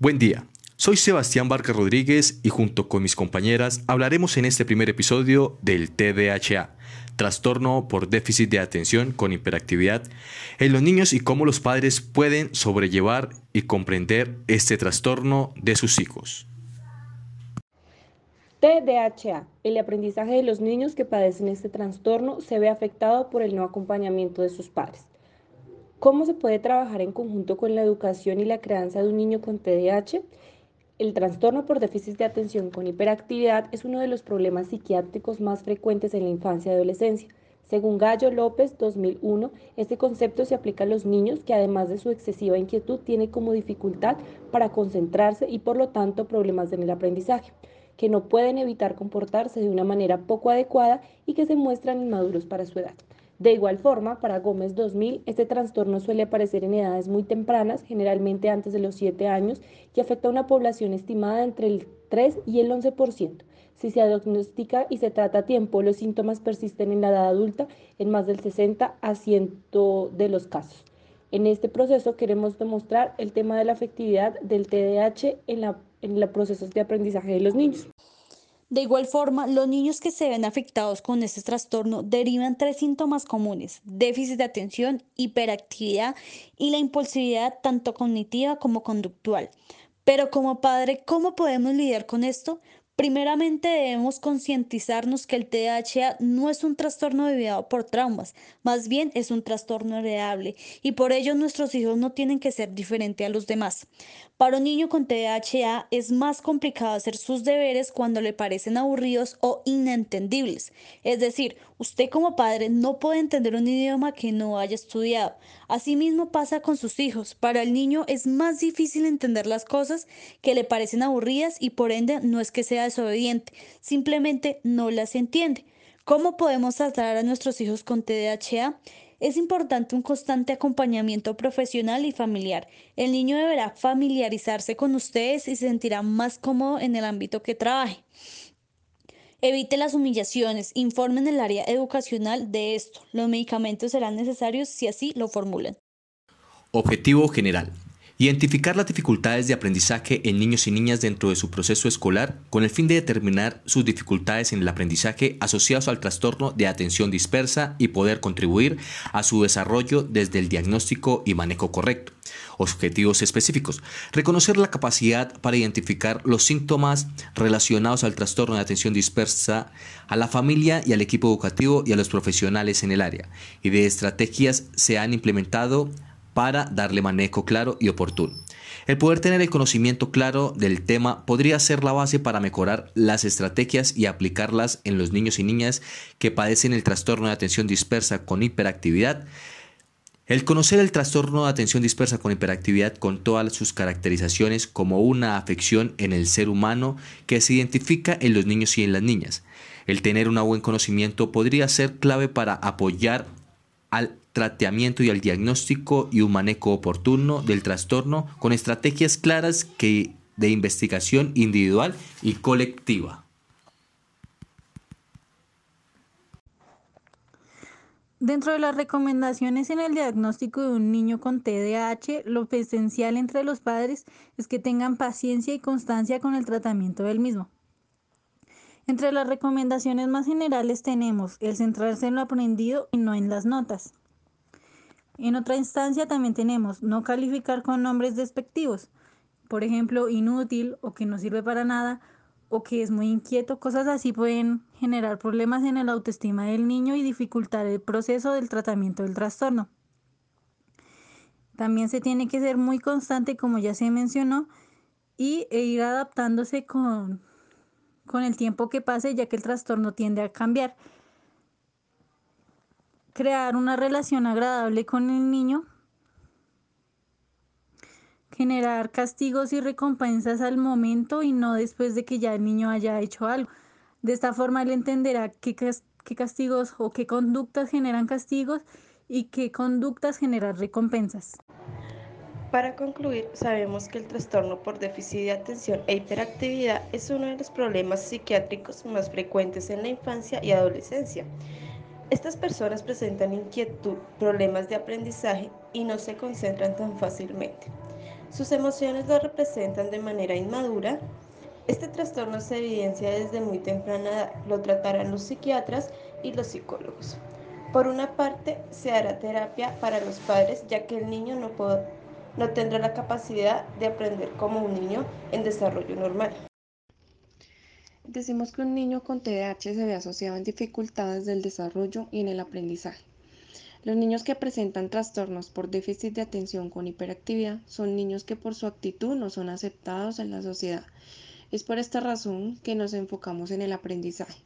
Buen día. Soy Sebastián Barca Rodríguez y junto con mis compañeras hablaremos en este primer episodio del TDAH, trastorno por déficit de atención con hiperactividad, en los niños y cómo los padres pueden sobrellevar y comprender este trastorno de sus hijos. TDAH, el aprendizaje de los niños que padecen este trastorno se ve afectado por el no acompañamiento de sus padres. ¿Cómo se puede trabajar en conjunto con la educación y la crianza de un niño con TDAH? El trastorno por déficit de atención con hiperactividad es uno de los problemas psiquiátricos más frecuentes en la infancia y adolescencia. Según Gallo López 2001, este concepto se aplica a los niños que además de su excesiva inquietud tienen como dificultad para concentrarse y por lo tanto problemas en el aprendizaje, que no pueden evitar comportarse de una manera poco adecuada y que se muestran inmaduros para su edad. De igual forma, para Gómez 2000, este trastorno suele aparecer en edades muy tempranas, generalmente antes de los 7 años, y afecta a una población estimada entre el 3 y el 11%. Si se diagnostica y se trata a tiempo, los síntomas persisten en la edad adulta en más del 60 a 100 de los casos. En este proceso queremos demostrar el tema de la afectividad del TDAH en, los procesos de aprendizaje de los niños. De igual forma, los niños que se ven afectados con este trastorno derivan tres síntomas comunes, déficit de atención, hiperactividad y la impulsividad tanto cognitiva como conductual. Pero como padre, ¿cómo podemos lidiar con esto? Primeramente debemos concientizarnos que el TDAH no es un trastorno debido por traumas, más bien es un trastorno heredable y por ello nuestros hijos no tienen que ser diferentes a los demás. Para un niño con TDAH es más complicado hacer sus deberes cuando le parecen aburridos o inentendibles. Es decir, usted como padre no puede entender un idioma que no haya estudiado. Asimismo pasa con sus hijos. Para el niño es más difícil entender las cosas que le parecen aburridas y por ende no es que sea desobediente, simplemente no las entiende. ¿Cómo podemos tratar a nuestros hijos con TDAH? Es importante un constante acompañamiento profesional y familiar. El niño deberá familiarizarse con ustedes y se sentirá más cómodo en el ámbito que trabaje. Evite las humillaciones, informen el área educacional de esto. Los medicamentos serán necesarios si así lo formulan. Objetivo general. Identificar las dificultades de aprendizaje en niños y niñas dentro de su proceso escolar con el fin de determinar sus dificultades en el aprendizaje asociados al trastorno de atención dispersa y poder contribuir a su desarrollo desde el diagnóstico y manejo correcto. Objetivos específicos. Reconocer la capacidad para identificar los síntomas relacionados al trastorno de atención dispersa a la familia y al equipo educativo y a los profesionales en el área. Y de estrategias se han implementado para darle manejo claro y oportuno. El poder tener el conocimiento claro del tema podría ser la base para mejorar las estrategias y aplicarlas en los niños y niñas que padecen el trastorno de atención dispersa con hiperactividad. El conocer el trastorno de atención dispersa con hiperactividad con todas sus caracterizaciones como una afección en el ser humano que se identifica en los niños y en las niñas. El tener un buen conocimiento podría ser clave para apoyar al tratamiento y al diagnóstico y un manejo oportuno del trastorno con estrategias claras que, de investigación individual y colectiva. Dentro de las recomendaciones en el diagnóstico de un niño con TDAH, lo esencial entre los padres es que tengan paciencia y constancia con el tratamiento del mismo. Entre las recomendaciones más generales tenemos el centrarse en lo aprendido y no en las notas. En otra instancia también tenemos no calificar con nombres despectivos, por ejemplo, inútil o que no sirve para nada o que es muy inquieto, cosas así pueden generar problemas en el autoestima del niño y dificultar el proceso del tratamiento del trastorno. También se tiene que ser muy constante, como ya se mencionó, y e ir adaptándose con con el tiempo que pase, ya que el trastorno tiende a cambiar. Crear una relación agradable con el niño. Generar castigos y recompensas al momento y no después de que ya el niño haya hecho algo. De esta forma él entenderá qué, qué castigos o qué conductas generan castigos y qué conductas generan recompensas. Para concluir, sabemos que el trastorno por déficit de atención e hiperactividad es uno de los problemas psiquiátricos más frecuentes en la infancia y adolescencia. Estas personas presentan inquietud, problemas de aprendizaje y no se concentran tan fácilmente. Sus emociones lo representan de manera inmadura. Este trastorno se evidencia desde muy temprana edad. Lo tratarán los psiquiatras y los psicólogos. Por una parte, se hará terapia para los padres, ya que el niño no, no tendrá la capacidad de aprender como un niño en desarrollo normal. Decimos que un niño con TDAH se ve asociado en dificultades del desarrollo y en el aprendizaje. Los niños que presentan trastornos por déficit de atención con hiperactividad son niños que por su actitud no son aceptados en la sociedad. Es por esta razón que nos enfocamos en el aprendizaje.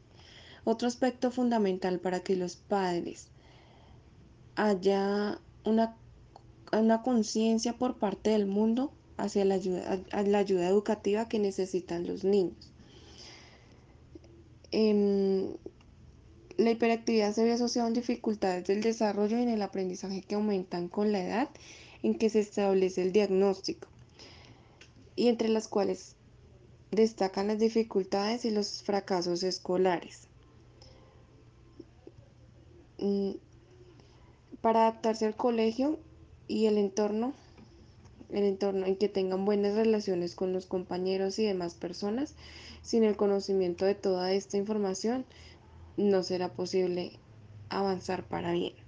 Otro aspecto fundamental para que los padres haya una, una conciencia por parte del mundo hacia la ayuda, la ayuda educativa que necesitan los niños. Em, la hiperactividad se ve asociada a dificultades del desarrollo y en el aprendizaje que aumentan con la edad en que se establece el diagnóstico, y entre las cuales destacan las dificultades y los fracasos escolares. Mm, para adaptarse al colegio y el entorno, el entorno en que tengan buenas relaciones con los compañeros y demás personas, sin el conocimiento de toda esta información, no será posible avanzar para bien.